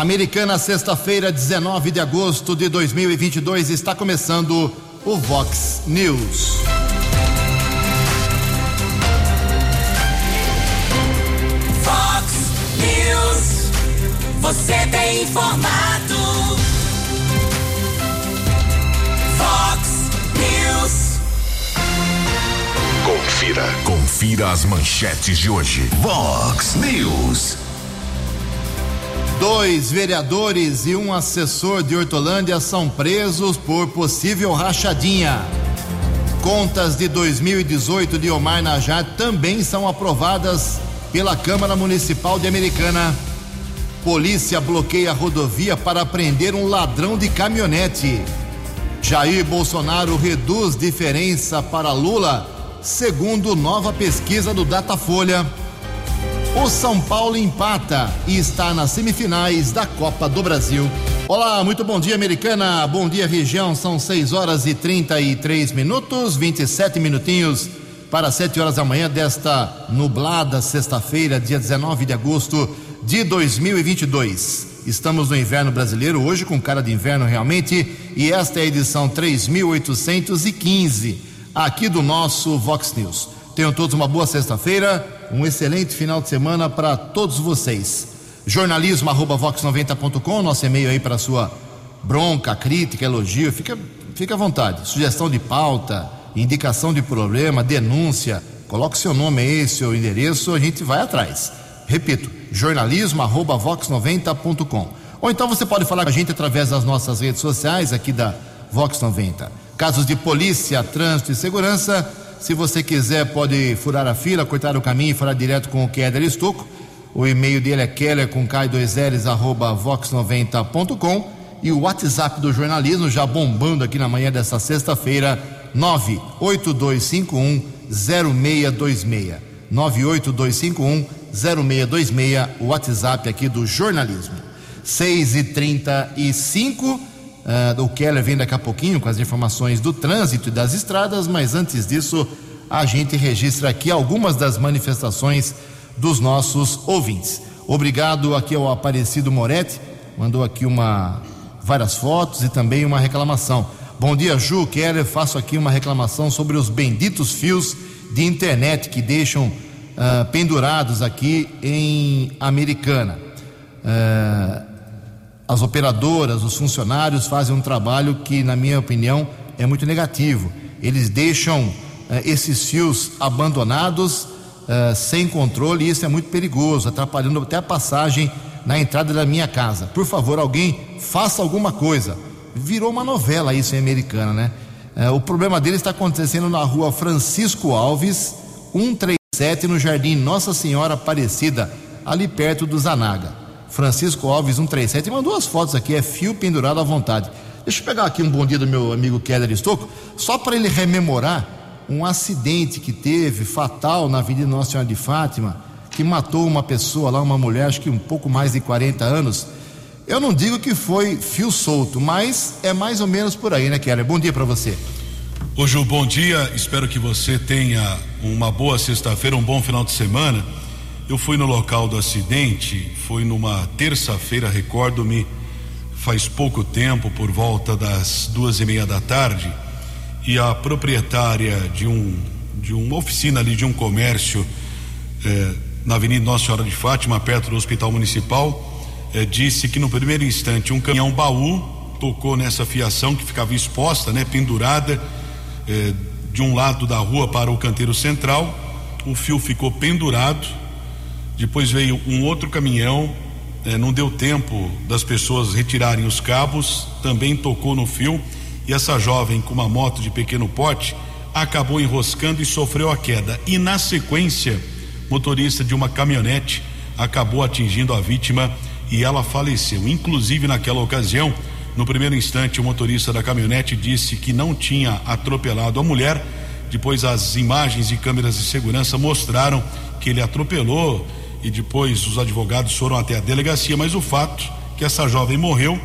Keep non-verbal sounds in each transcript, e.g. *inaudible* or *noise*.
Americana, sexta-feira, 19 de agosto de 2022, está começando o Vox News. Vox News. Você tem informado. Vox News. Confira. Confira as manchetes de hoje. Vox News. Dois vereadores e um assessor de Hortolândia são presos por possível rachadinha. Contas de 2018 de Omar Najar também são aprovadas pela Câmara Municipal de Americana. Polícia bloqueia a rodovia para prender um ladrão de caminhonete. Jair Bolsonaro reduz diferença para Lula, segundo nova pesquisa do Datafolha. O São Paulo empata e está nas semifinais da Copa do Brasil. Olá, muito bom dia, americana. Bom dia, região. São 6 horas e 33 minutos, 27 minutinhos para 7 horas da manhã desta nublada sexta-feira, dia 19 de agosto de 2022. Estamos no inverno brasileiro, hoje com cara de inverno realmente, e esta é a edição 3815 aqui do nosso Vox News. Tenham todos uma boa sexta-feira, um excelente final de semana para todos vocês. Jornalismo@vox90.com, nosso e-mail aí para sua bronca, crítica, elogio, fica, fica à vontade. Sugestão de pauta, indicação de problema, denúncia, coloque seu nome aí, seu endereço, a gente vai atrás. Repito, jornalismo@vox90.com. Ou então você pode falar com a gente através das nossas redes sociais aqui da Vox 90. Casos de polícia, trânsito e segurança, se você quiser, pode furar a fila, cortar o caminho e falar direto com o Keller Estocco. O e-mail dele é keller com k2ls arroba vox90.com e o WhatsApp do jornalismo já bombando aqui na manhã dessa sexta-feira, 98251 0626. 98251 0626, o WhatsApp aqui do jornalismo. 6 e 35 Uh, o Keller vem daqui a pouquinho com as informações do trânsito e das estradas, mas antes disso, a gente registra aqui algumas das manifestações dos nossos ouvintes. Obrigado aqui ao Aparecido Moretti, mandou aqui uma várias fotos e também uma reclamação. Bom dia, Ju Keller, faço aqui uma reclamação sobre os benditos fios de internet que deixam uh, pendurados aqui em Americana. Uh, as operadoras, os funcionários fazem um trabalho que, na minha opinião, é muito negativo. Eles deixam uh, esses fios abandonados, uh, sem controle, e isso é muito perigoso, atrapalhando até a passagem na entrada da minha casa. Por favor, alguém faça alguma coisa. Virou uma novela isso em americana, né? Uh, o problema dele está acontecendo na rua Francisco Alves, 137, no Jardim Nossa Senhora Aparecida, ali perto do Zanaga. Francisco Alves 137 mandou as fotos aqui, é fio pendurado à vontade. Deixa eu pegar aqui um bom dia do meu amigo Keller Estocco, só para ele rememorar um acidente que teve fatal na Avenida Nossa Senhora de Fátima, que matou uma pessoa lá, uma mulher, acho que um pouco mais de 40 anos. Eu não digo que foi fio solto, mas é mais ou menos por aí, né, Keller? Bom dia para você. Ô Ju, bom dia. Espero que você tenha uma boa sexta-feira, um bom final de semana. Eu fui no local do acidente, foi numa terça-feira, recordo-me, faz pouco tempo, por volta das duas e meia da tarde, e a proprietária de um de uma oficina ali de um comércio eh, na Avenida Nossa Senhora de Fátima, perto do Hospital Municipal, eh, disse que no primeiro instante um caminhão baú tocou nessa fiação que ficava exposta, né, pendurada eh, de um lado da rua para o canteiro central. O fio ficou pendurado depois veio um outro caminhão, eh, não deu tempo das pessoas retirarem os cabos, também tocou no fio e essa jovem com uma moto de pequeno porte acabou enroscando e sofreu a queda. E na sequência, motorista de uma caminhonete acabou atingindo a vítima e ela faleceu. Inclusive naquela ocasião, no primeiro instante, o motorista da caminhonete disse que não tinha atropelado a mulher. Depois, as imagens de câmeras de segurança mostraram que ele atropelou e depois os advogados foram até a delegacia, mas o fato que essa jovem morreu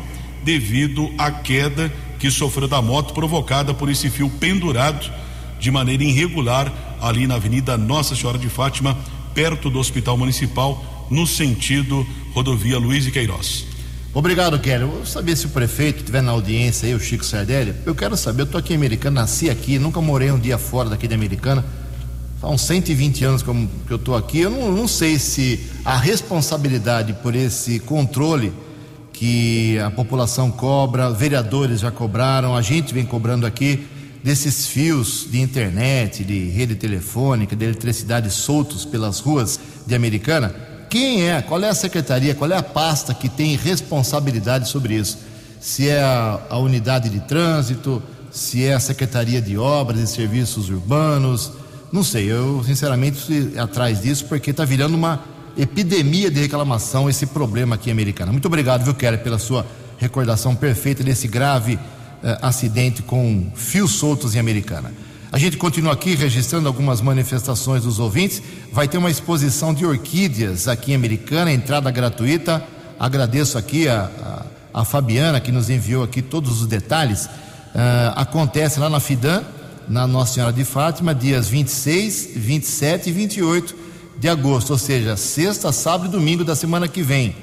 devido à queda que sofreu da moto provocada por esse fio pendurado de maneira irregular ali na Avenida Nossa Senhora de Fátima, perto do Hospital Municipal, no sentido rodovia Luiz e Queiroz. Obrigado, Kelly. Eu vou saber se o prefeito estiver na audiência aí, o Chico Sardelli. Eu quero saber, eu tô aqui em Americana, nasci aqui, nunca morei um dia fora daqui de Americana. Há uns 120 anos que eu tô aqui. Eu não, não sei se a responsabilidade por esse controle que a população cobra, vereadores já cobraram, a gente vem cobrando aqui desses fios de internet, de rede telefônica, de eletricidade soltos pelas ruas de Americana. Quem é? Qual é a secretaria? Qual é a pasta que tem responsabilidade sobre isso? Se é a, a unidade de trânsito, se é a secretaria de obras e serviços urbanos, não sei. Eu sinceramente fui atrás disso porque está virando uma epidemia de reclamação esse problema aqui em Americana. Muito obrigado, viu, Kelly, pela sua recordação perfeita desse grave eh, acidente com fios soltos em Americana. A gente continua aqui registrando algumas manifestações dos ouvintes. Vai ter uma exposição de orquídeas aqui em Americana, entrada gratuita. Agradeço aqui a, a, a Fabiana que nos enviou aqui todos os detalhes. Uh, acontece lá na Fidan, na Nossa Senhora de Fátima, dias 26, 27 e 28 de agosto, ou seja, sexta, sábado e domingo da semana que vem.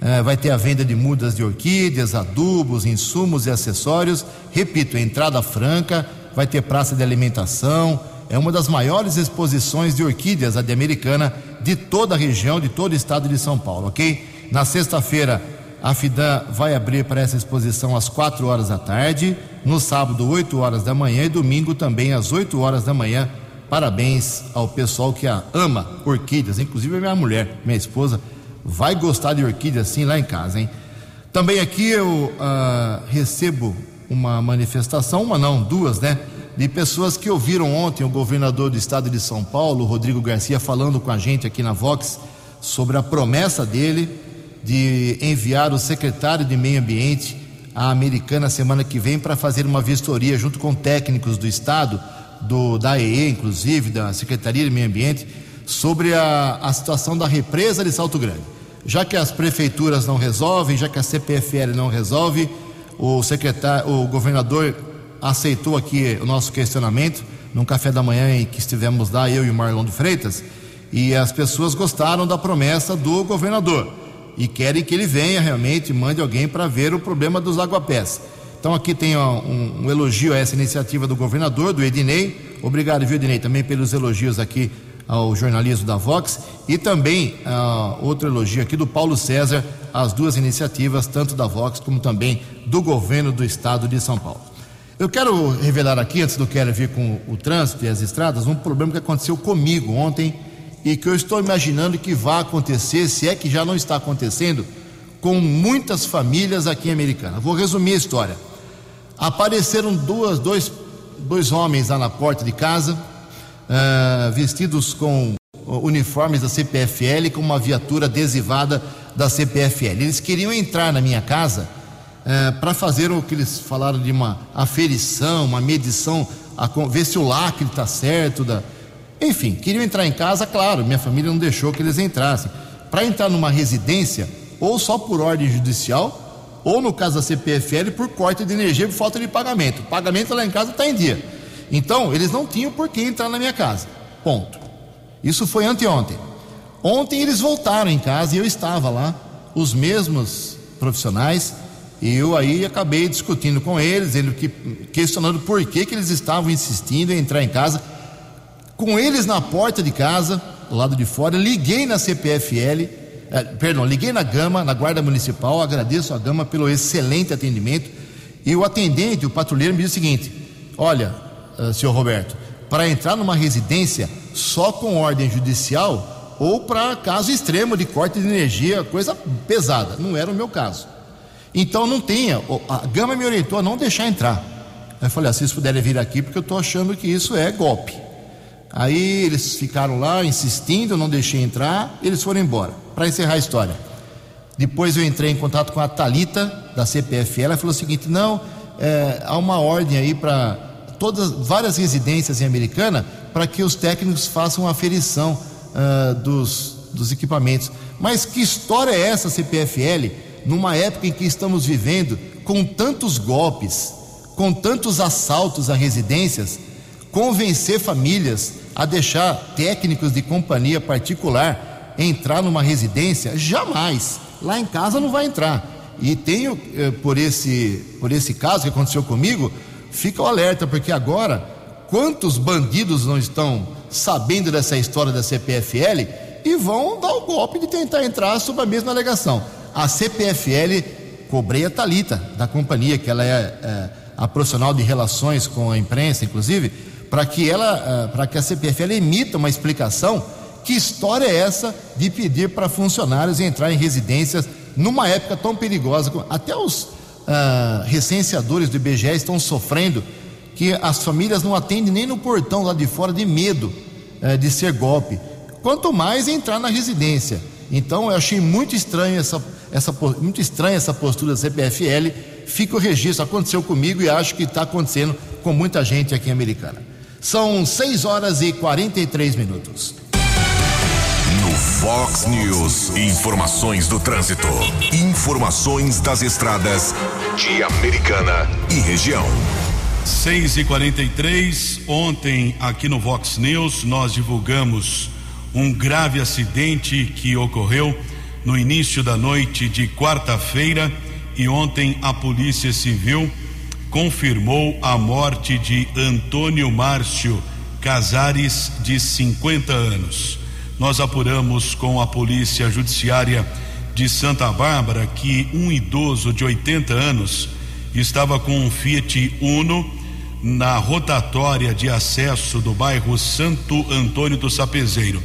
Uh, vai ter a venda de mudas de orquídeas, adubos, insumos e acessórios. Repito, entrada franca vai ter praça de alimentação. É uma das maiores exposições de orquídeas, a de Americana, de toda a região, de todo o estado de São Paulo, ok? Na sexta-feira, a FIDAN vai abrir para essa exposição às 4 horas da tarde, no sábado, 8 horas da manhã e domingo também às 8 horas da manhã. Parabéns ao pessoal que ama orquídeas, inclusive a minha mulher, minha esposa, vai gostar de orquídeas sim lá em casa, hein? Também aqui eu uh, recebo uma manifestação, uma não, duas, né? De pessoas que ouviram ontem o governador do estado de São Paulo, Rodrigo Garcia, falando com a gente aqui na Vox sobre a promessa dele de enviar o secretário de Meio Ambiente à Americana semana que vem para fazer uma vistoria junto com técnicos do estado, do da AEE, inclusive, da Secretaria de Meio Ambiente, sobre a, a situação da represa de Salto Grande. Já que as prefeituras não resolvem, já que a CPFL não resolve, o secretário, o governador aceitou aqui o nosso questionamento num café da manhã em que estivemos lá, eu e o Marlon de Freitas, e as pessoas gostaram da promessa do governador e querem que ele venha realmente, mande alguém para ver o problema dos aguapés. Então aqui tem um, um, elogio a essa iniciativa do governador, do Ednei. Obrigado, viu, Ednei, também pelos elogios aqui ao jornalismo da Vox e também uh, outro elogio aqui do Paulo César às duas iniciativas, tanto da Vox como também do governo do estado de São Paulo. Eu quero revelar aqui, antes do Quero vir com o trânsito e as estradas, um problema que aconteceu comigo ontem e que eu estou imaginando que vai acontecer, se é que já não está acontecendo, com muitas famílias aqui em Americana. Vou resumir a história. Apareceram duas, dois, dois homens lá na porta de casa, uh, vestidos com uniformes da CPFL, com uma viatura adesivada da CPFL. Eles queriam entrar na minha casa uh, para fazer o que eles falaram de uma aferição, uma medição, a, ver se o lacre está certo. Da... Enfim, queriam entrar em casa, claro, minha família não deixou que eles entrassem. Para entrar numa residência, ou só por ordem judicial, ou no caso da CPFL, por corte de energia por falta de pagamento. O pagamento lá em casa está em dia. Então, eles não tinham por que entrar na minha casa. Ponto. Isso foi anteontem. Ontem eles voltaram em casa e eu estava lá, os mesmos profissionais, e eu aí acabei discutindo com eles, ele questionando por que, que eles estavam insistindo em entrar em casa. Com eles na porta de casa, do lado de fora, liguei na CPFL, eh, perdão, liguei na Gama, na Guarda Municipal, agradeço a Gama pelo excelente atendimento. E o atendente, o patrulheiro, me disse o seguinte: Olha, uh, senhor Roberto, para entrar numa residência só com ordem judicial ou para caso extremo de corte de energia, coisa pesada. Não era o meu caso. Então não tinha. A Gama me orientou a não deixar entrar. Eu falei, ah, se vocês puderem vir aqui, porque eu estou achando que isso é golpe. Aí eles ficaram lá insistindo, eu não deixei entrar, eles foram embora. Para encerrar a história. Depois eu entrei em contato com a Talita da CPFL, ela falou o seguinte: não, é, há uma ordem aí para todas várias residências em Americana para que os técnicos façam a aferição uh, dos, dos equipamentos. Mas que história é essa, CPFL, numa época em que estamos vivendo com tantos golpes, com tantos assaltos a residências, convencer famílias a deixar técnicos de companhia particular entrar numa residência? Jamais. Lá em casa não vai entrar. E tenho, eh, por esse, por esse caso que aconteceu comigo, fica o alerta, porque agora, quantos bandidos não estão sabendo dessa história da CPFL e vão dar o golpe de tentar entrar sob a mesma alegação. A CPFL cobrei a Talita da companhia, que ela é, é a profissional de relações com a imprensa, inclusive, para que ela, para que a CPFL emita uma explicação que história é essa de pedir para funcionários entrar em residências numa época tão perigosa. Até os uh, recenseadores do IBGE estão sofrendo que as famílias não atendem nem no portão lá de fora de medo uh, de ser golpe. Quanto mais entrar na residência. Então eu achei muito estranho essa, essa, muito estranha essa postura da CPFL. Fica o registro, aconteceu comigo e acho que está acontecendo com muita gente aqui em Americana. São 6 horas e 43 minutos. No Fox News, informações do trânsito. Informações das estradas de Americana e região. 6 e 43 ontem aqui no Vox News nós divulgamos um grave acidente que ocorreu no início da noite de quarta-feira e ontem a Polícia Civil confirmou a morte de Antônio Márcio Casares, de 50 anos. Nós apuramos com a Polícia Judiciária de Santa Bárbara que um idoso de 80 anos estava com um Fiat Uno na rotatória de acesso do bairro Santo Antônio do Sapezeiro.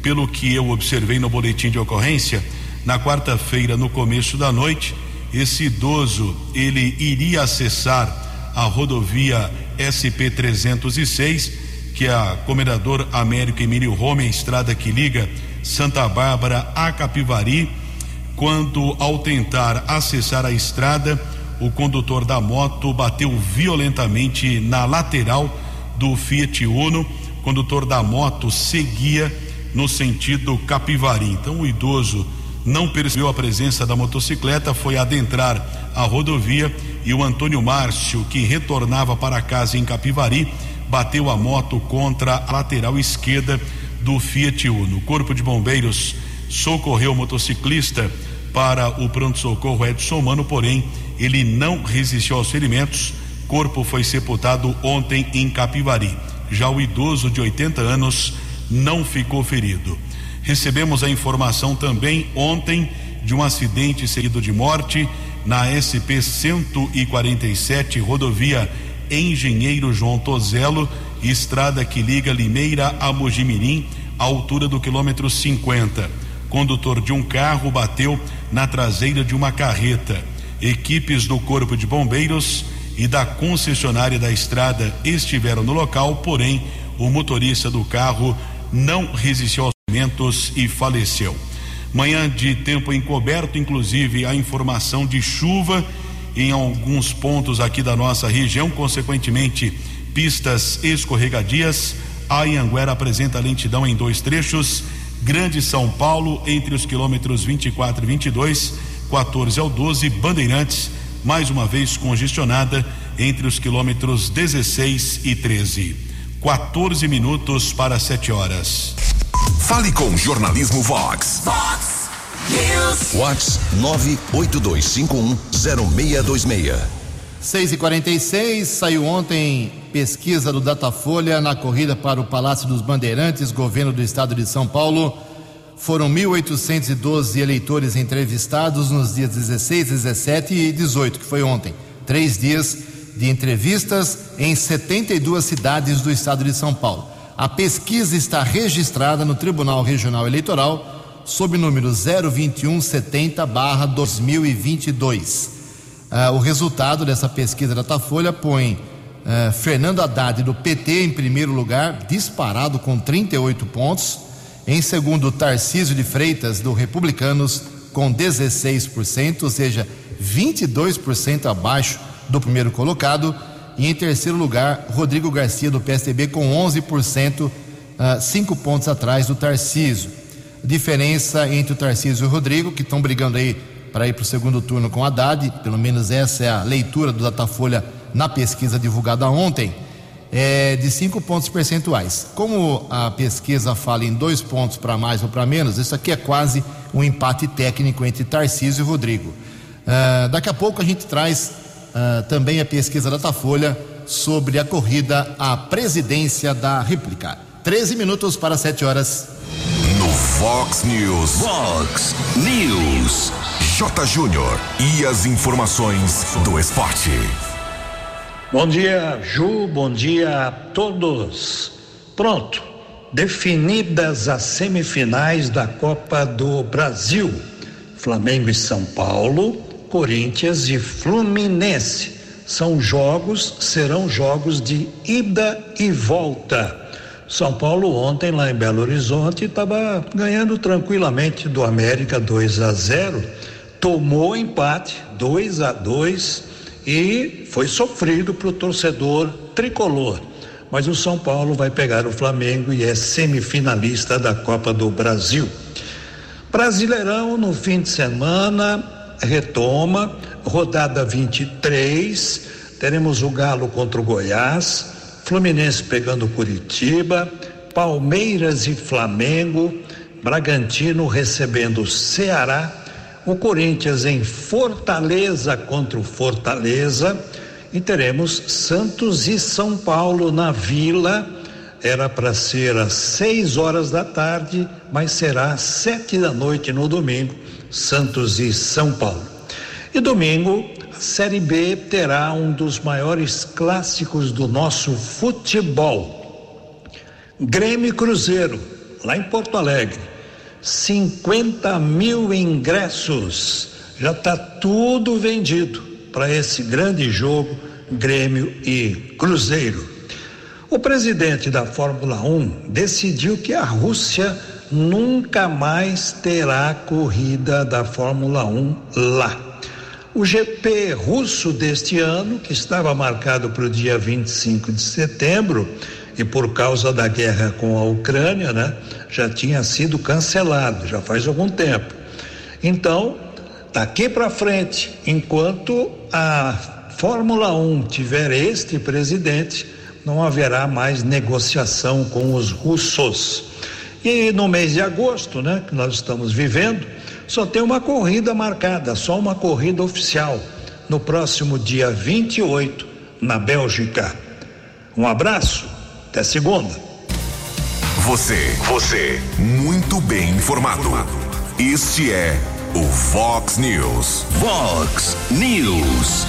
Pelo que eu observei no boletim de ocorrência, na quarta-feira, no começo da noite, esse idoso ele iria acessar a rodovia SP 306, que é a Comendador Américo Emílio Rome, estrada que liga Santa Bárbara a Capivari, quando ao tentar acessar a estrada, o condutor da moto bateu violentamente na lateral do Fiat Uno. O condutor da moto seguia no sentido Capivari. Então o idoso não percebeu a presença da motocicleta, foi adentrar a rodovia e o Antônio Márcio, que retornava para casa em Capivari, bateu a moto contra a lateral esquerda do Fiat Uno. O Corpo de Bombeiros socorreu o motociclista para o pronto-socorro Edson Mano, porém ele não resistiu aos ferimentos. Corpo foi sepultado ontem em Capivari. Já o idoso de 80 anos não ficou ferido. Recebemos a informação também ontem de um acidente seguido de morte na SP 147, rodovia Engenheiro João Tozelo, estrada que liga Limeira a Mojimirim, à altura do quilômetro 50. Condutor de um carro bateu na traseira de uma carreta. Equipes do Corpo de Bombeiros e da concessionária da estrada estiveram no local, porém o motorista do carro não resistiu aos alimentos e faleceu. Manhã de tempo encoberto, inclusive a informação de chuva em alguns pontos aqui da nossa região, consequentemente, pistas escorregadias. A Ianguera apresenta lentidão em dois trechos. Grande São Paulo, entre os quilômetros 24 e 22, 14 ao 12. Bandeirantes, mais uma vez congestionada, entre os quilômetros 16 e 13. 14 minutos para 7 horas. Fale com Jornalismo Vox. Vox News. Vox 982510626. 6 e 46 saiu ontem pesquisa do Datafolha na corrida para o Palácio dos Bandeirantes, governo do estado de São Paulo. Foram 1.812 eleitores entrevistados nos dias 16, 17 e 18, que foi ontem. Três dias de entrevistas em 72 cidades do estado de São Paulo. A pesquisa está registrada no Tribunal Regional Eleitoral sob número 02170/2022. Ah, o resultado dessa pesquisa da Datafolha põe ah, Fernando Haddad do PT em primeiro lugar, disparado com 38 pontos. Em segundo, Tarcísio de Freitas do Republicanos com 16%, ou seja, 22% abaixo do primeiro colocado. E em terceiro lugar, Rodrigo Garcia, do PSDB, com 11%, uh, cinco pontos atrás do Tarcísio. Diferença entre o Tarcísio e o Rodrigo, que estão brigando aí para ir para o segundo turno com Haddad, pelo menos essa é a leitura do Datafolha na pesquisa divulgada ontem, é de cinco pontos percentuais. Como a pesquisa fala em dois pontos para mais ou para menos, isso aqui é quase um empate técnico entre Tarcísio e Rodrigo. Uh, daqui a pouco a gente traz uh, também a pesquisa da Datafolha sobre a corrida à presidência da República. 13 minutos para 7 horas. No Fox News. Fox News. J. Júnior. E as informações do esporte. Bom dia, Ju. Bom dia a todos. Pronto. Definidas as semifinais da Copa do Brasil. Flamengo e São Paulo, Corinthians e Fluminense. São jogos, serão jogos de ida e volta. São Paulo ontem lá em Belo Horizonte estava ganhando tranquilamente do América 2 a 0, tomou empate 2 a 2 e foi sofrido para o torcedor tricolor. Mas o São Paulo vai pegar o Flamengo e é semifinalista da Copa do Brasil. Brasileirão no fim de semana retoma, rodada 23, teremos o Galo contra o Goiás, Fluminense pegando Curitiba, Palmeiras e Flamengo, Bragantino recebendo Ceará, o Corinthians em Fortaleza contra o Fortaleza. E teremos Santos e São Paulo na Vila. Era para ser às seis horas da tarde, mas será às sete da noite no domingo, Santos e São Paulo. E domingo, a Série B terá um dos maiores clássicos do nosso futebol. Grêmio Cruzeiro, lá em Porto Alegre. 50 mil ingressos. Já está tudo vendido para esse grande jogo, Grêmio e Cruzeiro. O presidente da Fórmula 1 decidiu que a Rússia nunca mais terá corrida da Fórmula 1 lá. O GP russo deste ano, que estava marcado para o dia 25 de setembro, e por causa da guerra com a Ucrânia, né, já tinha sido cancelado, já faz algum tempo. Então, daqui para frente, enquanto a Fórmula 1 tiver este presidente, não haverá mais negociação com os russos. E no mês de agosto, né, que nós estamos vivendo, só tem uma corrida marcada, só uma corrida oficial, no próximo dia 28, na Bélgica. Um abraço, até segunda. Você, você, muito bem informado. Este é o Fox News. Fox News.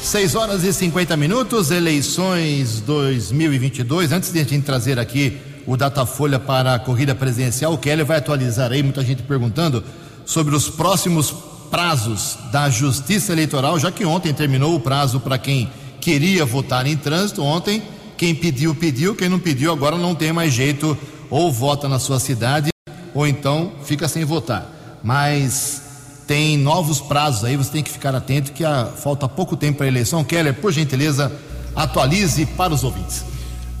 6 horas e 50 minutos, eleições 2022. Antes de a gente trazer aqui o Datafolha para a corrida presidencial, o Kelly vai atualizar aí, muita gente perguntando sobre os próximos prazos da Justiça Eleitoral, já que ontem terminou o prazo para quem queria votar em trânsito. Ontem, quem pediu, pediu, quem não pediu, agora não tem mais jeito, ou vota na sua cidade, ou então fica sem votar. Mas tem novos prazos aí, você tem que ficar atento que a, falta pouco tempo para a eleição. Keller, por gentileza, atualize para os ouvintes.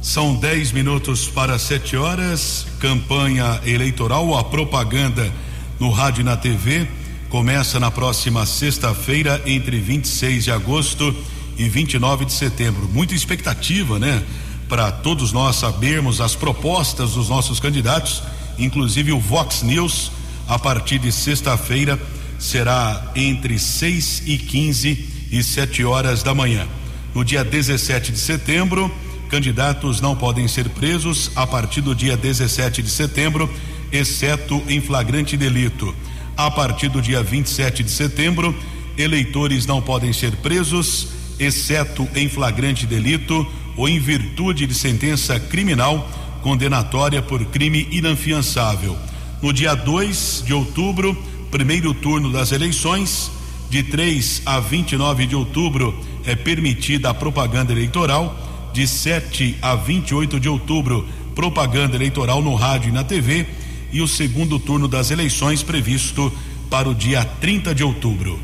São 10 minutos para 7 horas, campanha eleitoral, a propaganda no rádio e na TV. Começa na próxima sexta-feira, entre 26 de agosto e 29 de setembro. Muita expectativa, né? Para todos nós sabermos as propostas dos nossos candidatos, inclusive o Vox News, a partir de sexta-feira, será entre 6 e 15 e 7 horas da manhã. No dia 17 de setembro, candidatos não podem ser presos a partir do dia 17 de setembro exceto em flagrante delito. A partir do dia 27 de setembro, eleitores não podem ser presos, exceto em flagrante delito ou em virtude de sentença criminal condenatória por crime inafiançável. No dia 2 de outubro, primeiro turno das eleições, de 3 a 29 de outubro é permitida a propaganda eleitoral, de 7 a 28 de outubro, propaganda eleitoral no rádio e na TV e o segundo turno das eleições previsto para o dia 30 de outubro.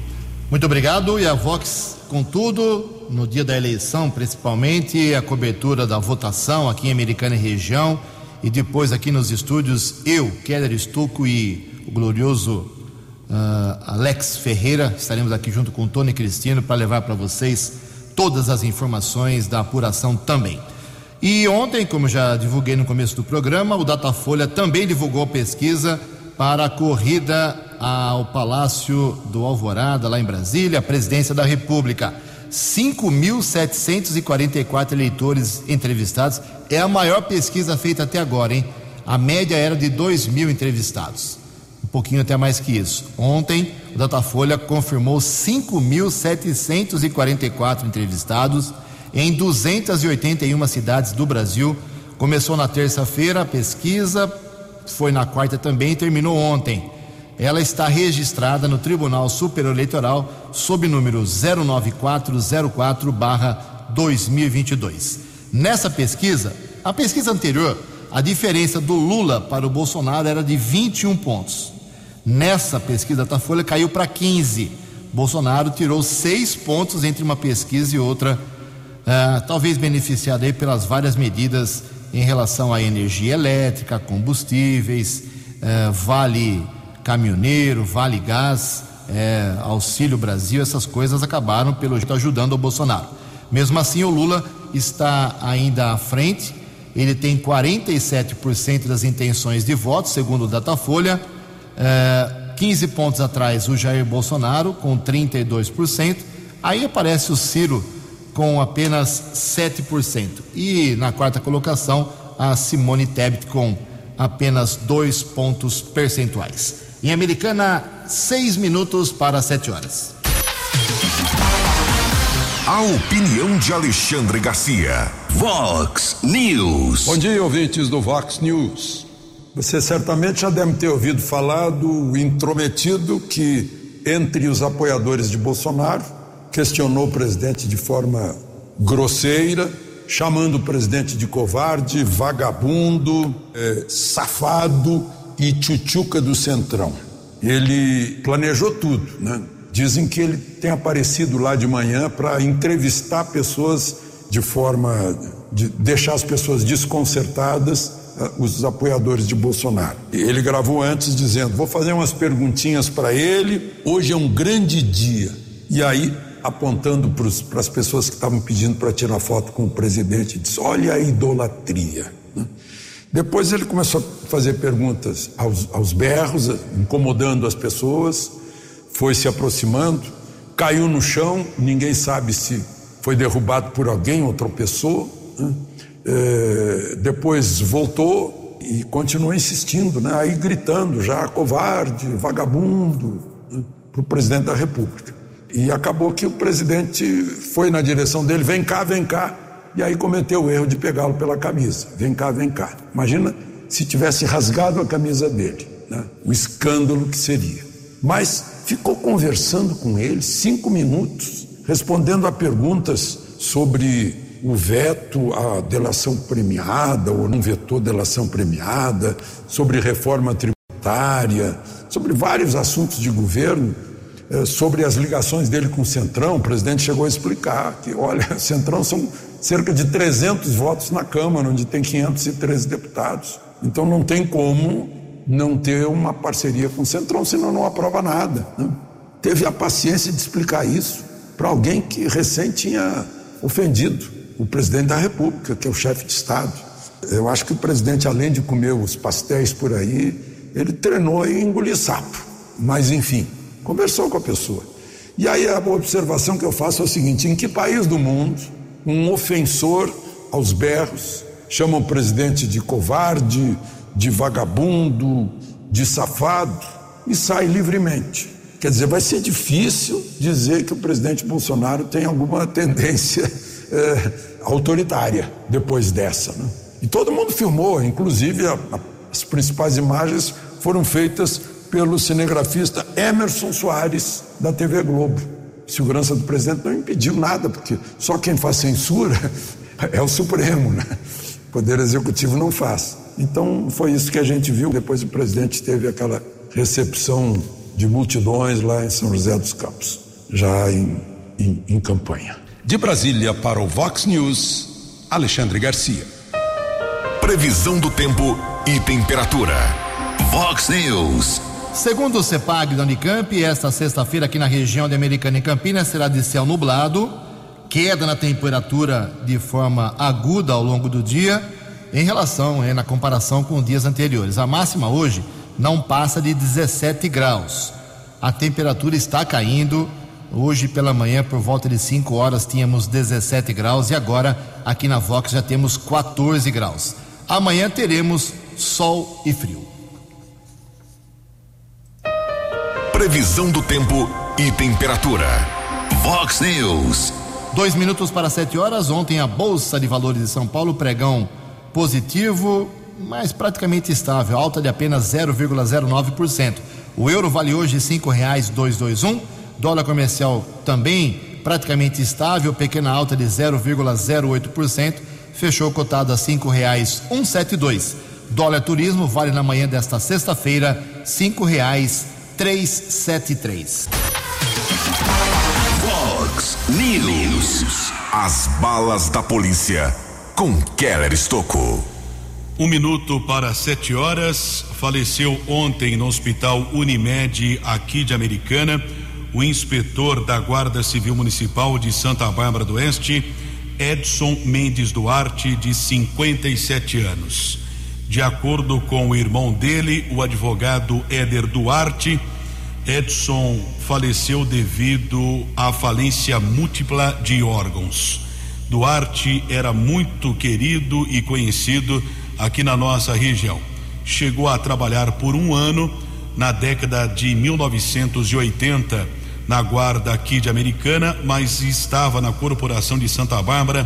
Muito obrigado. E a Vox, contudo, no dia da eleição, principalmente, a cobertura da votação aqui em Americana e região. E depois aqui nos estúdios, eu, Keller Estuco e o glorioso uh, Alex Ferreira, estaremos aqui junto com Tony Cristino para levar para vocês todas as informações da apuração também. E ontem, como já divulguei no começo do programa, o Datafolha também divulgou pesquisa para a corrida ao Palácio do Alvorada, lá em Brasília, a presidência da República. 5.744 eleitores entrevistados. É a maior pesquisa feita até agora, hein? A média era de 2 mil entrevistados. Pouquinho até mais que isso. Ontem, o Datafolha confirmou 5.744 entrevistados em 281 cidades do Brasil. Começou na terça-feira a pesquisa, foi na quarta também e terminou ontem. Ela está registrada no Tribunal Superior Eleitoral sob número 09404/2022. Nessa pesquisa, a pesquisa anterior, a diferença do Lula para o Bolsonaro era de 21 pontos. Nessa pesquisa da Folha caiu para 15. Bolsonaro tirou seis pontos entre uma pesquisa e outra, uh, talvez beneficiado aí pelas várias medidas em relação à energia elétrica, combustíveis, uh, vale caminhoneiro, vale gás, uh, auxílio Brasil, essas coisas acabaram pelo jeito ajudando o Bolsonaro. Mesmo assim, o Lula está ainda à frente. Ele tem 47% das intenções de voto, segundo o Datafolha. 15 pontos atrás, o Jair Bolsonaro, com 32%. Aí aparece o Ciro com apenas 7%. E na quarta colocação, a Simone Tebet com apenas dois pontos percentuais. Em Americana, seis minutos para sete horas. A opinião de Alexandre Garcia. Vox News. Bom dia, ouvintes do Vox News. Você certamente já deve ter ouvido falar do intrometido que, entre os apoiadores de Bolsonaro, questionou o presidente de forma grosseira, chamando o presidente de covarde, vagabundo, é, safado e tchutchuca do centrão. Ele planejou tudo, né? Dizem que ele tem aparecido lá de manhã para entrevistar pessoas de forma de deixar as pessoas desconcertadas, os apoiadores de Bolsonaro. Ele gravou antes dizendo: Vou fazer umas perguntinhas para ele, hoje é um grande dia. E aí, apontando para as pessoas que estavam pedindo para tirar foto com o presidente, disse: Olha a idolatria. Né? Depois ele começou a fazer perguntas aos, aos berros, incomodando as pessoas foi se aproximando, caiu no chão, ninguém sabe se foi derrubado por alguém ou tropeçou. Né? É, depois voltou e continuou insistindo, né? aí gritando já, covarde, vagabundo, né? para o presidente da República. E acabou que o presidente foi na direção dele: vem cá, vem cá. E aí cometeu o erro de pegá-lo pela camisa: vem cá, vem cá. Imagina se tivesse rasgado a camisa dele, né? o escândalo que seria. Mas ficou conversando com ele cinco minutos, respondendo a perguntas sobre o veto à delação premiada ou não vetou delação premiada, sobre reforma tributária, sobre vários assuntos de governo, eh, sobre as ligações dele com o Centrão. O presidente chegou a explicar que, olha, *laughs* Centrão são cerca de 300 votos na Câmara, onde tem 513 deputados. Então não tem como não ter uma parceria com o Centrão, senão não aprova nada. Né? Teve a paciência de explicar isso para alguém que recém tinha ofendido o presidente da República, que é o chefe de Estado. Eu acho que o presidente, além de comer os pastéis por aí, ele treinou em engolir sapo. Mas, enfim, conversou com a pessoa. E aí a observação que eu faço é o seguinte: em que país do mundo um ofensor aos berros chama o presidente de covarde, de vagabundo, de safado e sai livremente. Quer dizer, vai ser difícil dizer que o presidente Bolsonaro tem alguma tendência é, autoritária depois dessa. Né? E todo mundo filmou, inclusive a, a, as principais imagens foram feitas pelo cinegrafista Emerson Soares, da TV Globo. segurança do presidente não impediu nada, porque só quem faz censura *laughs* é o Supremo, né? O Poder Executivo não faz. Então foi isso que a gente viu. Depois o presidente teve aquela recepção de multidões lá em São José dos Campos, já em, em, em campanha. De Brasília para o Vox News, Alexandre Garcia. Previsão do tempo e temperatura. Vox News. Segundo o CEPAG da Unicamp, esta sexta-feira aqui na região de Americana e Campinas será de céu nublado, queda na temperatura de forma aguda ao longo do dia em relação, é, na comparação com dias anteriores. A máxima hoje não passa de 17 graus. A temperatura está caindo. Hoje pela manhã, por volta de 5 horas, tínhamos 17 graus e agora aqui na Vox já temos 14 graus. Amanhã teremos sol e frio. Previsão do tempo e temperatura. Vox News. Dois minutos para sete horas. Ontem a Bolsa de Valores de São Paulo, pregão positivo, mas praticamente estável, alta de apenas 0,09%. O euro vale hoje cinco reais dois, dois um. Dólar comercial também praticamente estável, pequena alta de 0,08%, fechou cotado a cinco reais um, sete, dois. Dólar turismo vale na manhã desta sexta-feira cinco reais três, sete, três. Fox News. As balas da polícia com Keller Estocou. Um minuto para sete horas. Faleceu ontem no Hospital Unimed aqui de Americana o inspetor da Guarda Civil Municipal de Santa Bárbara do Oeste, Edson Mendes Duarte, de 57 anos. De acordo com o irmão dele, o advogado Éder Duarte, Edson faleceu devido à falência múltipla de órgãos. Duarte era muito querido e conhecido aqui na nossa região. Chegou a trabalhar por um ano na década de 1980 na guarda aqui de Americana, mas estava na Corporação de Santa Bárbara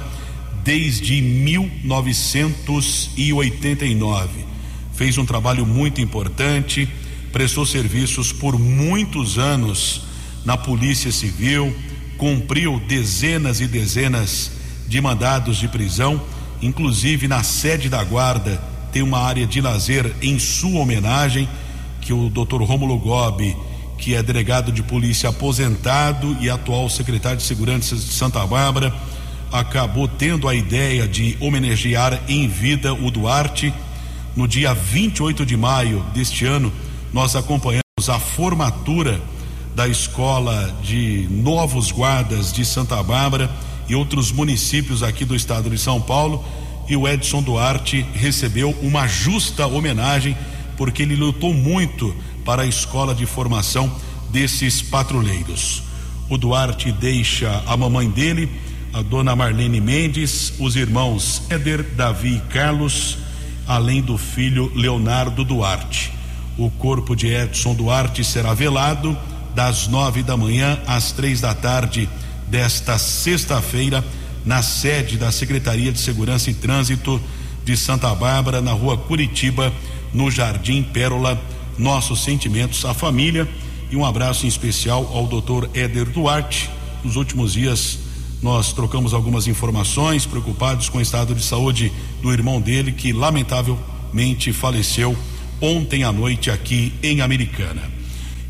desde 1989. Fez um trabalho muito importante prestou serviços por muitos anos na Polícia Civil, cumpriu dezenas e dezenas de mandados de prisão, inclusive na sede da Guarda tem uma área de lazer em sua homenagem que o Dr. Rômulo Gobi, que é delegado de polícia aposentado e atual secretário de Segurança de Santa Bárbara, acabou tendo a ideia de homenagear em vida o Duarte no dia 28 de maio deste ano nós acompanhamos a formatura da escola de Novos Guardas de Santa Bárbara e outros municípios aqui do estado de São Paulo. E o Edson Duarte recebeu uma justa homenagem porque ele lutou muito para a escola de formação desses patrulheiros. O Duarte deixa a mamãe dele, a dona Marlene Mendes, os irmãos Éder, Davi e Carlos, além do filho Leonardo Duarte. O corpo de Edson Duarte será velado das nove da manhã às três da tarde desta sexta-feira na sede da Secretaria de Segurança e Trânsito de Santa Bárbara, na rua Curitiba, no Jardim Pérola. Nossos sentimentos à família e um abraço em especial ao Dr. Éder Duarte. Nos últimos dias nós trocamos algumas informações, preocupados com o estado de saúde do irmão dele, que lamentavelmente faleceu ontem à noite aqui em Americana.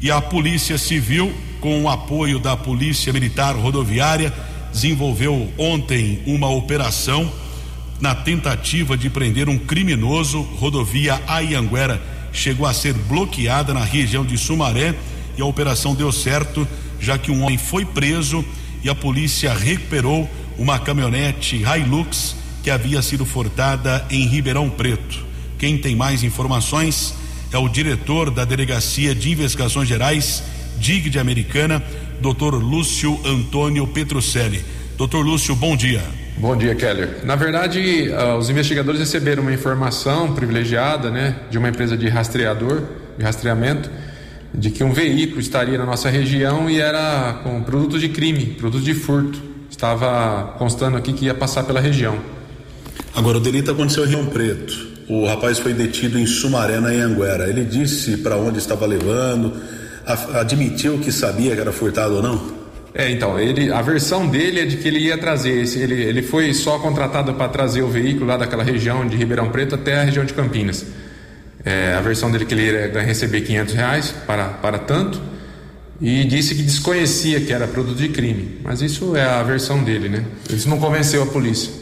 E a Polícia Civil, com o apoio da Polícia Militar Rodoviária, desenvolveu ontem uma operação na tentativa de prender um criminoso. Rodovia Ayanguera chegou a ser bloqueada na região de Sumaré e a operação deu certo, já que um homem foi preso e a polícia recuperou uma caminhonete Hilux que havia sido furtada em Ribeirão Preto. Quem tem mais informações é o diretor da Delegacia de Investigações Gerais, DIG de Americana, Dr. Lúcio Antônio Petrucelli. Dr. Lúcio, bom dia. Bom dia, Keller. Na verdade, uh, os investigadores receberam uma informação privilegiada, né, de uma empresa de rastreador, de rastreamento, de que um veículo estaria na nossa região e era com produtos de crime, produtos de furto. Estava constando aqui que ia passar pela região. Agora, o delito aconteceu em Rio Preto o rapaz foi detido em Sumaré, na Anguera. Ele disse para onde estava levando, admitiu que sabia que era furtado ou não? É, então, ele, a versão dele é de que ele ia trazer, ele, ele foi só contratado para trazer o veículo lá daquela região de Ribeirão Preto até a região de Campinas. É, a versão dele que ele ia receber 500 reais para, para tanto e disse que desconhecia que era produto de crime. Mas isso é a versão dele, né? Isso não convenceu a polícia.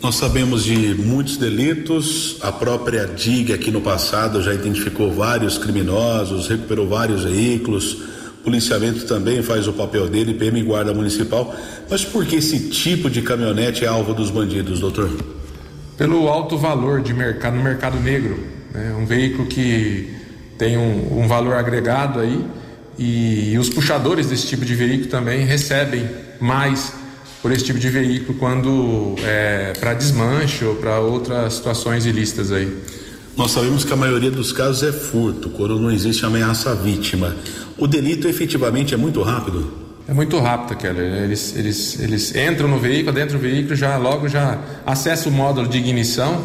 Nós sabemos de muitos delitos, a própria DIG aqui no passado já identificou vários criminosos, recuperou vários veículos, policiamento também faz o papel dele, PM e Guarda Municipal. Mas por que esse tipo de caminhonete é alvo dos bandidos, doutor? Pelo alto valor de mercado no mercado negro. Né? Um veículo que tem um, um valor agregado aí e, e os puxadores desse tipo de veículo também recebem mais por esse tipo de veículo quando é, para desmanche ou para outras situações ilícitas aí. Nós sabemos que a maioria dos casos é furto, quando não existe ameaça à vítima. O delito efetivamente é muito rápido? É muito rápido, Keller. Eles, eles, eles entram no veículo, dentro do veículo, já logo já acessam o módulo de ignição,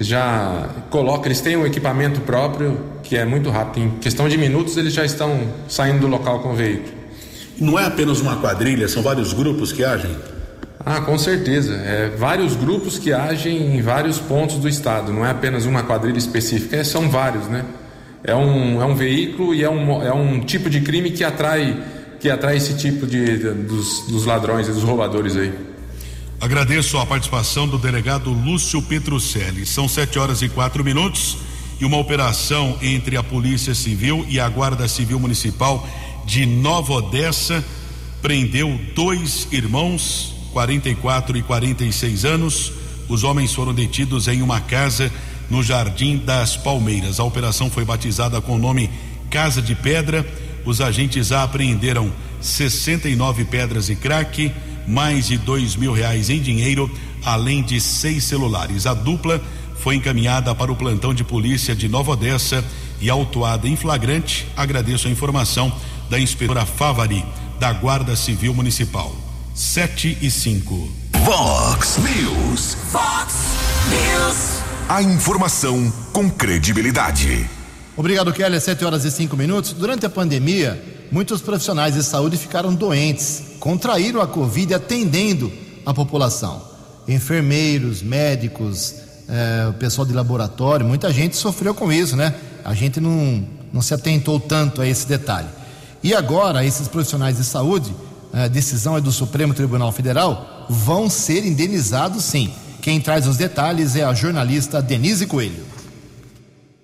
já colocam, eles têm um equipamento próprio que é muito rápido. Em questão de minutos eles já estão saindo do local com o veículo. Não é apenas uma quadrilha, são vários grupos que agem? Ah, com certeza. É vários grupos que agem em vários pontos do estado. Não é apenas uma quadrilha específica, é, são vários, né? É um, é um veículo e é um, é um tipo de crime que atrai, que atrai esse tipo de, de dos, dos ladrões e dos roubadores aí. Agradeço a participação do delegado Lúcio Petrucelli. São sete horas e quatro minutos e uma operação entre a Polícia Civil e a Guarda Civil Municipal de Nova Odessa prendeu dois irmãos 44 e 46 anos. Os homens foram detidos em uma casa no Jardim das Palmeiras. A operação foi batizada com o nome Casa de Pedra. Os agentes apreenderam 69 pedras e crack, mais de dois mil reais em dinheiro, além de seis celulares. A dupla foi encaminhada para o plantão de polícia de Nova Odessa e autuada em flagrante. Agradeço a informação da inspetora Favari, da Guarda Civil Municipal. 7 e 5. Vox News. Vox News. A informação com credibilidade. Obrigado, Kelly. 7 horas e 5 minutos. Durante a pandemia, muitos profissionais de saúde ficaram doentes, contraíram a Covid atendendo a população. Enfermeiros, médicos, eh, o pessoal de laboratório, muita gente sofreu com isso, né? A gente não, não se atentou tanto a esse detalhe. E agora, esses profissionais de saúde a decisão é do Supremo Tribunal Federal, vão ser indenizados sim. Quem traz os detalhes é a jornalista Denise Coelho.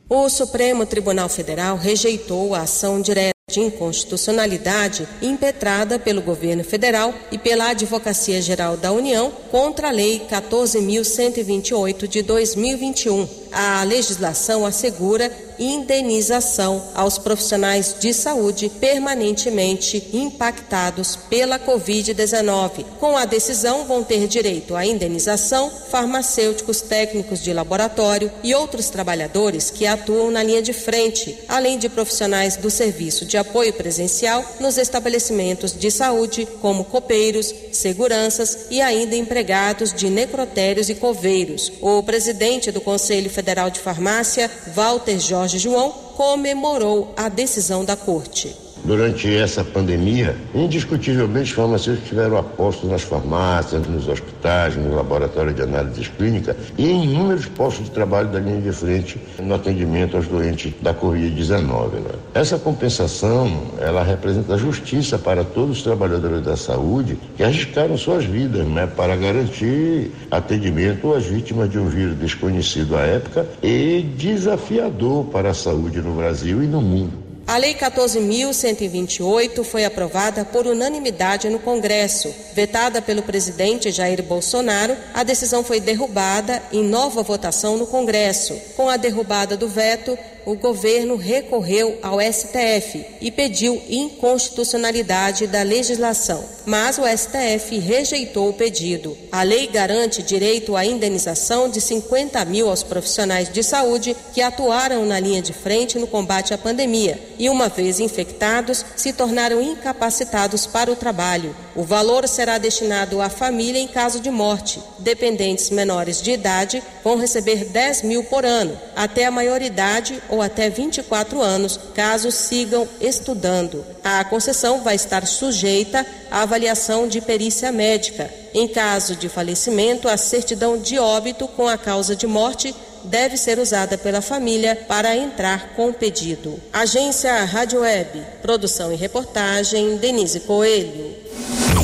O Supremo Tribunal Federal rejeitou a ação direta de inconstitucionalidade impetrada pelo governo federal e pela Advocacia Geral da União contra a Lei 14.128 de 2021. A legislação assegura indenização aos profissionais de saúde permanentemente impactados pela Covid-19. Com a decisão, vão ter direito à indenização farmacêuticos, técnicos de laboratório e outros trabalhadores que atuam na linha de frente, além de profissionais do serviço de apoio presencial nos estabelecimentos de saúde, como copeiros, seguranças e ainda empregados de necrotérios e coveiros. O presidente do Conselho Federal de Farmácia, Walter Jorge João comemorou a decisão da corte. Durante essa pandemia, indiscutivelmente, os farmacêuticos tiveram aposto nas farmácias, nos hospitais, no laboratório de análise clínica e em inúmeros postos de trabalho da linha de frente no atendimento aos doentes da Covid-19. Né? Essa compensação, ela representa justiça para todos os trabalhadores da saúde que arriscaram suas vidas né, para garantir atendimento às vítimas de um vírus desconhecido à época e desafiador para a saúde no Brasil e no mundo. A Lei 14.128 foi aprovada por unanimidade no Congresso. Vetada pelo presidente Jair Bolsonaro, a decisão foi derrubada em nova votação no Congresso. Com a derrubada do veto, o governo recorreu ao STF e pediu inconstitucionalidade da legislação, mas o STF rejeitou o pedido. A lei garante direito à indenização de 50 mil aos profissionais de saúde que atuaram na linha de frente no combate à pandemia e, uma vez infectados, se tornaram incapacitados para o trabalho. O valor será destinado à família em caso de morte. Dependentes menores de idade vão receber 10 mil por ano, até a maioridade ou até 24 anos, caso sigam estudando. A concessão vai estar sujeita à avaliação de perícia médica. Em caso de falecimento, a certidão de óbito com a causa de morte deve ser usada pela família para entrar com o pedido. Agência Rádio Web, produção e reportagem Denise Coelho.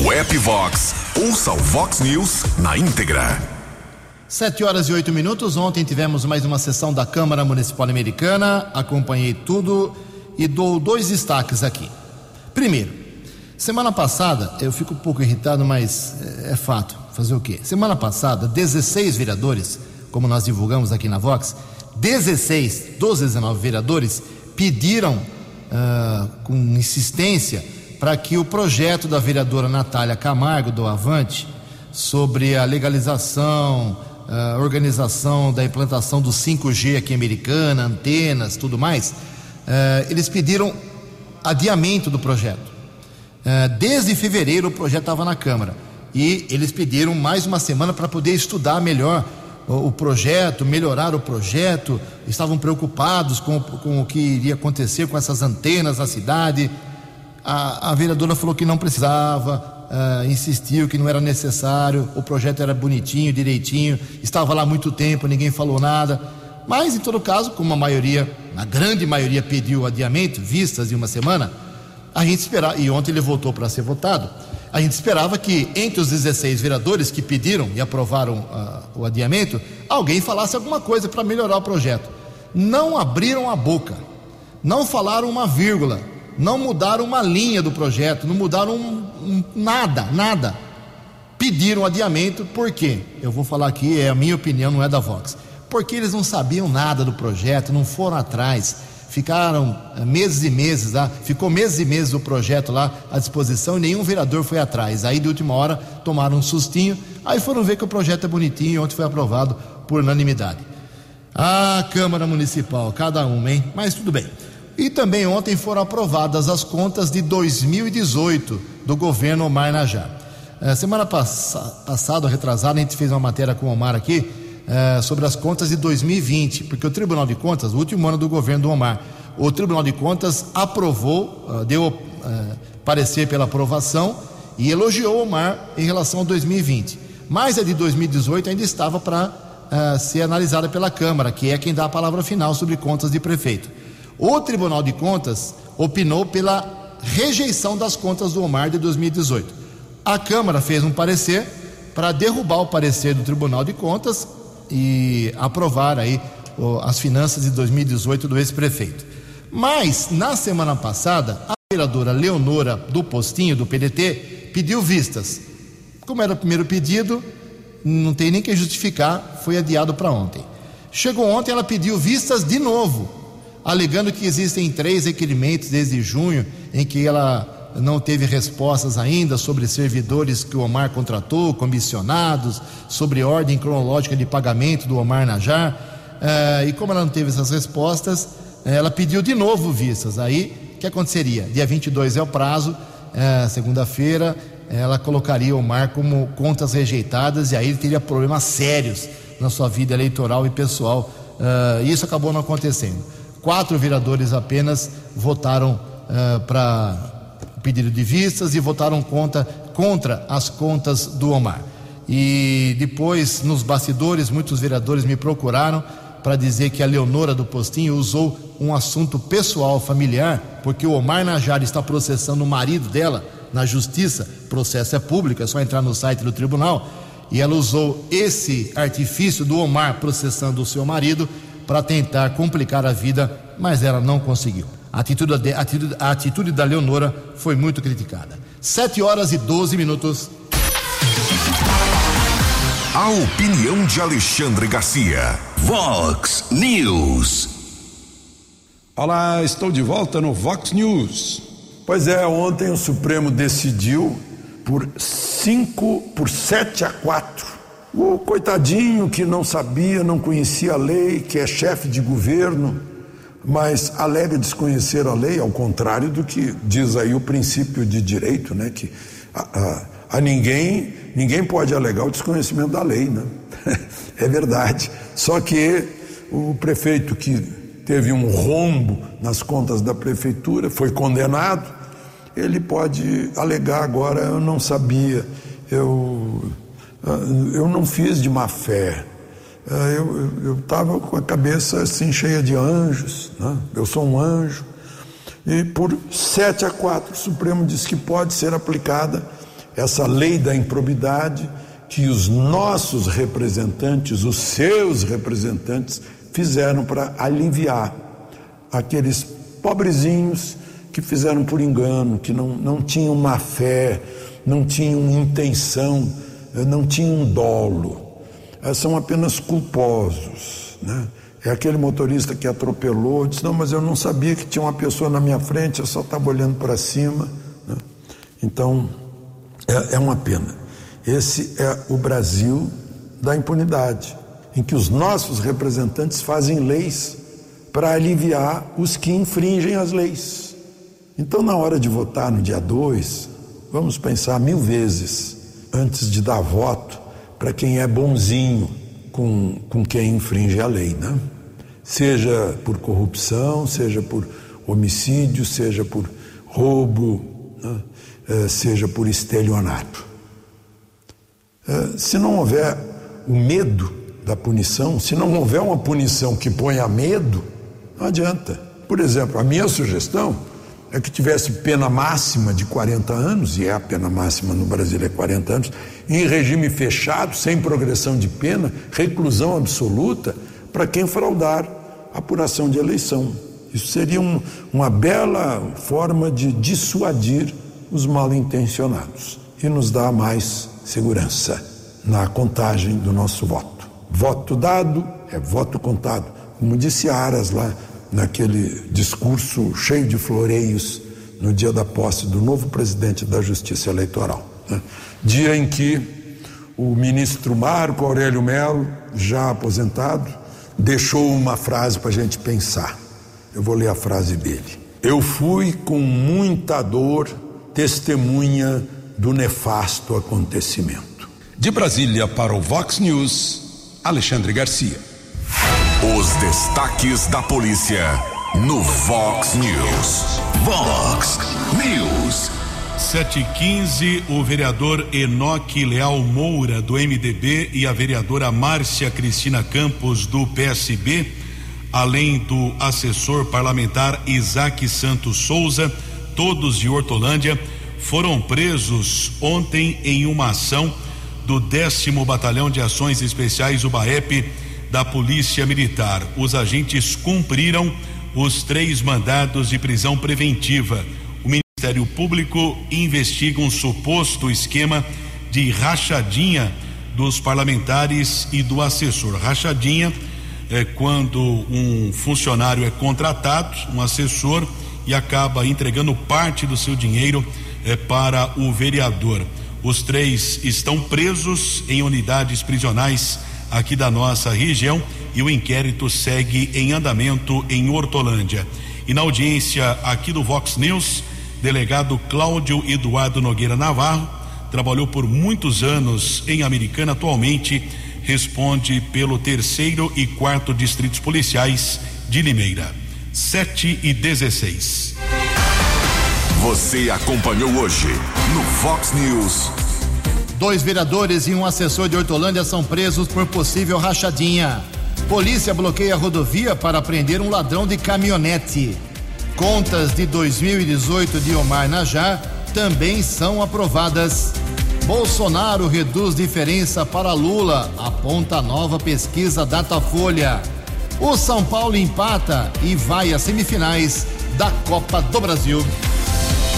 No app Vox, ouça o Vox News na íntegra. Sete horas e oito minutos. Ontem tivemos mais uma sessão da Câmara Municipal Americana. Acompanhei tudo e dou dois destaques aqui. Primeiro, semana passada, eu fico um pouco irritado, mas é, é fato. Fazer o quê? Semana passada, 16 vereadores, como nós divulgamos aqui na Vox, 16 dos 19 vereadores pediram uh, com insistência para que o projeto da vereadora Natália Camargo do Avante sobre a legalização, a organização da implantação do 5G aqui Americana, antenas, tudo mais, eh, eles pediram adiamento do projeto. Eh, desde fevereiro o projeto estava na Câmara e eles pediram mais uma semana para poder estudar melhor o, o, projeto, melhorar o projeto, estavam preocupados com, com o que iria acontecer com essas antenas na cidade. A, a vereadora falou que não precisava, uh, insistiu que não era necessário, o projeto era bonitinho, direitinho, estava lá muito tempo, ninguém falou nada. Mas, em todo caso, como a maioria, a grande maioria pediu adiamento, vistas de uma semana, a gente esperava, e ontem ele voltou para ser votado, a gente esperava que entre os 16 vereadores que pediram e aprovaram uh, o adiamento, alguém falasse alguma coisa para melhorar o projeto. Não abriram a boca, não falaram uma vírgula, não mudaram uma linha do projeto, não mudaram um, um, nada, nada. Pediram adiamento, por quê? Eu vou falar aqui, é a minha opinião, não é da Vox. Porque eles não sabiam nada do projeto, não foram atrás, ficaram eh, meses e meses lá, ficou meses e meses o projeto lá à disposição e nenhum vereador foi atrás. Aí de última hora tomaram um sustinho, aí foram ver que o projeto é bonitinho e ontem foi aprovado por unanimidade. Ah, Câmara Municipal, cada uma, hein? Mas tudo bem. E também ontem foram aprovadas as contas de 2018 do governo Omar Najar. É, semana pass passada, retrasada, a gente fez uma matéria com o Omar aqui é, sobre as contas de 2020, porque o Tribunal de Contas, o último ano do governo do Omar, o Tribunal de Contas aprovou, uh, deu uh, parecer pela aprovação e elogiou o Omar em relação a 2020. Mas a de 2018 ainda estava para uh, ser analisada pela Câmara, que é quem dá a palavra final sobre contas de prefeito. O Tribunal de Contas opinou pela rejeição das contas do Omar de 2018. A Câmara fez um parecer para derrubar o parecer do Tribunal de Contas e aprovar aí as finanças de 2018 do ex-prefeito. Mas, na semana passada, a vereadora Leonora do Postinho, do PDT, pediu vistas. Como era o primeiro pedido, não tem nem que justificar, foi adiado para ontem. Chegou ontem, ela pediu vistas de novo alegando que existem três requerimentos desde junho em que ela não teve respostas ainda sobre servidores que o Omar contratou, comissionados, sobre ordem cronológica de pagamento do Omar Najar. Eh, e como ela não teve essas respostas, eh, ela pediu de novo vistas. Aí, o que aconteceria? Dia 22 é o prazo, eh, segunda-feira, ela colocaria o Omar como contas rejeitadas e aí ele teria problemas sérios na sua vida eleitoral e pessoal. E isso acabou não acontecendo quatro vereadores apenas votaram uh, para o pedido de vistas e votaram contra, contra as contas do Omar. E depois, nos bastidores, muitos vereadores me procuraram para dizer que a Leonora do Postinho usou um assunto pessoal, familiar, porque o Omar Najar está processando o marido dela na justiça, processo é público, é só entrar no site do tribunal, e ela usou esse artifício do Omar processando o seu marido para tentar complicar a vida, mas ela não conseguiu. A atitude, de, a atitude, a atitude da Leonora foi muito criticada. Sete horas e 12 minutos. A opinião de Alexandre Garcia. Vox News. Olá, estou de volta no Vox News. Pois é, ontem o Supremo decidiu por 5 por 7 a 4 o coitadinho que não sabia, não conhecia a lei, que é chefe de governo, mas alega desconhecer a lei, ao contrário do que diz aí o princípio de direito, né? Que a, a, a ninguém, ninguém pode alegar o desconhecimento da lei, né? *laughs* é verdade. Só que o prefeito que teve um rombo nas contas da prefeitura foi condenado, ele pode alegar agora, eu não sabia, eu eu não fiz de má fé. Ah, eu estava com a cabeça assim cheia de anjos, né? eu sou um anjo. E por 7 a 4, o Supremo diz que pode ser aplicada essa lei da improbidade que os nossos representantes, os seus representantes, fizeram para aliviar aqueles pobrezinhos que fizeram por engano, que não, não tinham má fé, não tinham intenção não tinham dolo, são apenas culposos. Né? É aquele motorista que atropelou, disse: Não, mas eu não sabia que tinha uma pessoa na minha frente, eu só estava olhando para cima. Né? Então, é, é uma pena. Esse é o Brasil da impunidade, em que os nossos representantes fazem leis para aliviar os que infringem as leis. Então, na hora de votar no dia 2, vamos pensar mil vezes antes de dar voto para quem é bonzinho com, com quem infringe a lei, né? Seja por corrupção, seja por homicídio, seja por roubo, né? é, seja por estelionato. É, se não houver o medo da punição, se não houver uma punição que ponha medo, não adianta. Por exemplo, a minha sugestão é que tivesse pena máxima de 40 anos, e é a pena máxima no Brasil é 40 anos, em regime fechado, sem progressão de pena, reclusão absoluta para quem fraudar a apuração de eleição. Isso seria um, uma bela forma de dissuadir os mal intencionados e nos dá mais segurança na contagem do nosso voto. Voto dado é voto contado. Como disse Aras lá naquele discurso cheio de floreios no dia da posse do novo presidente da Justiça Eleitoral. Né? Dia em que o ministro Marco Aurélio Melo, já aposentado, deixou uma frase para a gente pensar. Eu vou ler a frase dele. Eu fui com muita dor testemunha do nefasto acontecimento. De Brasília para o Vox News, Alexandre Garcia. Os destaques da polícia no Vox News. Vox News. 715, o vereador Enoque Leal Moura, do MDB, e a vereadora Márcia Cristina Campos, do PSB, além do assessor parlamentar Isaac Santos Souza, todos de Hortolândia, foram presos ontem em uma ação do décimo Batalhão de Ações Especiais, o BAEP da Polícia Militar. Os agentes cumpriram os três mandados de prisão preventiva. O Ministério Público investiga um suposto esquema de rachadinha dos parlamentares e do assessor. Rachadinha é quando um funcionário é contratado, um assessor, e acaba entregando parte do seu dinheiro é, para o vereador. Os três estão presos em unidades prisionais aqui da nossa região e o inquérito segue em andamento em Hortolândia. E na audiência aqui do Vox News, delegado Cláudio Eduardo Nogueira Navarro, trabalhou por muitos anos em Americana, atualmente responde pelo terceiro e quarto distritos policiais de Limeira. 7 e 16. Você acompanhou hoje no Vox News. Dois vereadores e um assessor de Hortolândia são presos por possível rachadinha. Polícia bloqueia a rodovia para prender um ladrão de caminhonete. Contas de 2018 de Omar Najar também são aprovadas. Bolsonaro reduz diferença para Lula, aponta nova pesquisa Datafolha. O São Paulo empata e vai às semifinais da Copa do Brasil.